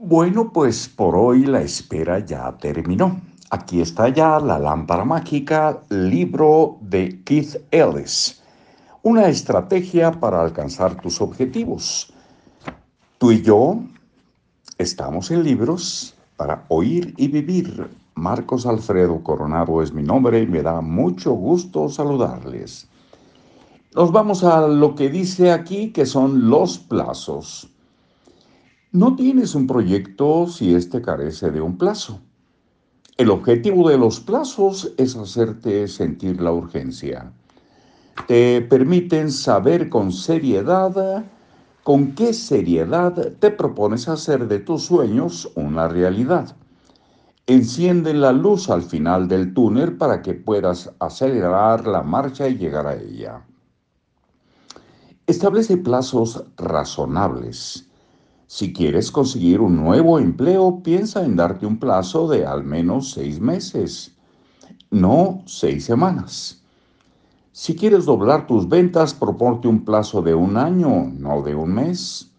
Bueno, pues por hoy la espera ya terminó. Aquí está ya la lámpara mágica, libro de Keith Ellis. Una estrategia para alcanzar tus objetivos. Tú y yo estamos en libros para oír y vivir. Marcos Alfredo Coronado es mi nombre y me da mucho gusto saludarles. Nos vamos a lo que dice aquí que son los plazos. No tienes un proyecto si éste carece de un plazo. El objetivo de los plazos es hacerte sentir la urgencia. Te permiten saber con seriedad con qué seriedad te propones hacer de tus sueños una realidad. Enciende la luz al final del túnel para que puedas acelerar la marcha y llegar a ella. Establece plazos razonables si quieres conseguir un nuevo empleo, piensa en darte un plazo de al menos seis meses, no seis semanas. Si quieres doblar tus ventas, proponte un plazo de un año, no de un mes.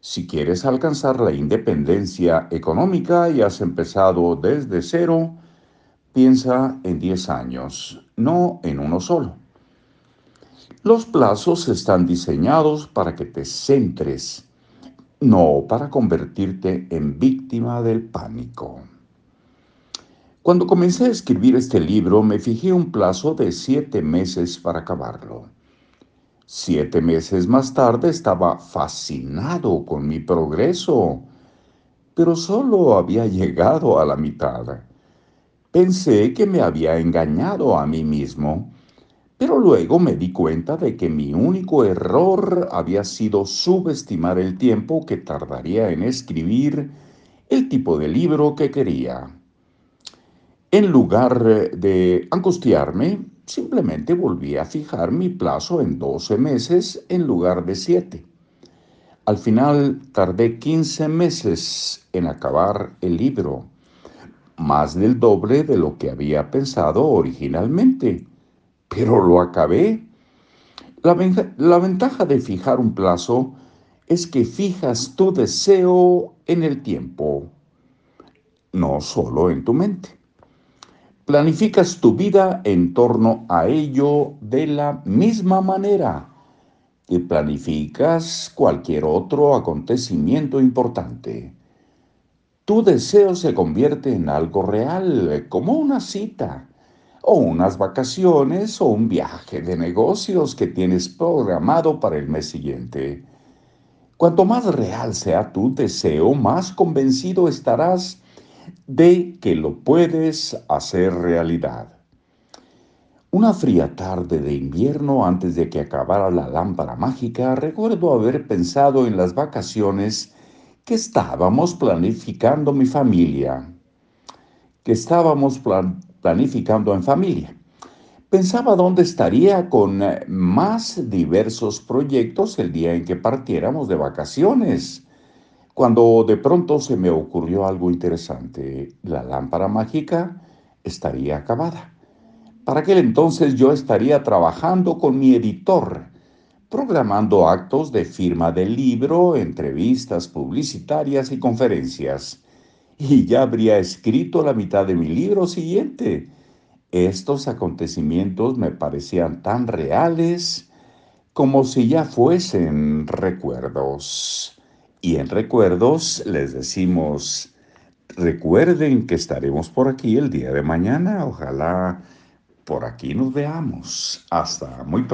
Si quieres alcanzar la independencia económica y has empezado desde cero, piensa en 10 años, no en uno solo. Los plazos están diseñados para que te centres no para convertirte en víctima del pánico. Cuando comencé a escribir este libro me fijé un plazo de siete meses para acabarlo. Siete meses más tarde estaba fascinado con mi progreso, pero solo había llegado a la mitad. Pensé que me había engañado a mí mismo pero luego me di cuenta de que mi único error había sido subestimar el tiempo que tardaría en escribir el tipo de libro que quería. En lugar de angustiarme, simplemente volví a fijar mi plazo en 12 meses en lugar de 7. Al final tardé 15 meses en acabar el libro, más del doble de lo que había pensado originalmente pero lo acabé. La, la, ventaja de fijar un plazo es que fijas tu deseo en el tiempo, no solo en tu mente. Planificas tu vida en torno a ello de la misma manera que planificas cualquier otro acontecimiento importante. Tu deseo se convierte en algo real, como una cita o unas vacaciones o un viaje de negocios que tienes programado para el mes siguiente. Cuanto más real sea tu deseo, más convencido estarás de que lo puedes hacer realidad. Una fría tarde de invierno antes de que acabara la lámpara mágica, recuerdo haber pensado en las vacaciones que estábamos planificando mi familia, que estábamos plan planificando en familia. Pensaba dónde estaría con eh, más diversos proyectos el día en que partiéramos de vacaciones, cuando de pronto se me ocurrió algo interesante. La lámpara mágica estaría acabada. Para aquel entonces yo estaría trabajando con mi editor, programando actos de firma del libro, entrevistas publicitarias y conferencias y ya habría escrito la mitad de mi libro siguiente. Estos acontecimientos me parecían tan reales como si ya fuesen recuerdos. Y en recuerdos les decimos, recuerden que estaremos por aquí el día de mañana. Ojalá por aquí nos veamos. Hasta muy pronto.